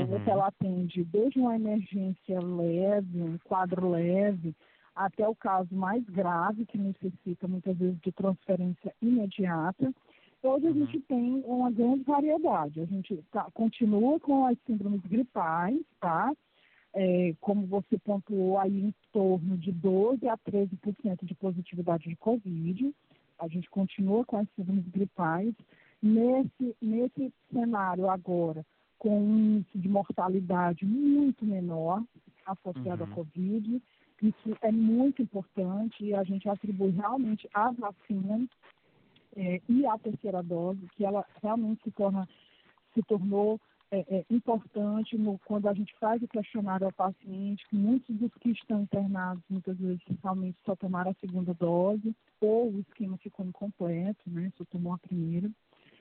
A uhum. ela atende desde uma emergência leve, um quadro leve, até o caso mais grave, que necessita muitas vezes de transferência imediata. Hoje a uhum. gente tem uma grande variedade. A gente tá, continua com as síndromes gripais, tá? É, como você pontuou aí, em torno de 12 a 13% de positividade de Covid. A gente continua com as síndromes gripais. Nesse, nesse cenário agora, com um índice de mortalidade muito menor associado uhum. à Covid, isso é muito importante e a gente atribui realmente à vacina é, e à terceira dose, que ela realmente se, torna, se tornou é, é, importante no, quando a gente faz o questionário ao paciente, que muitos dos que estão internados, muitas vezes, realmente só tomaram a segunda dose, ou o esquema ficou incompleto, né, só tomou a primeira.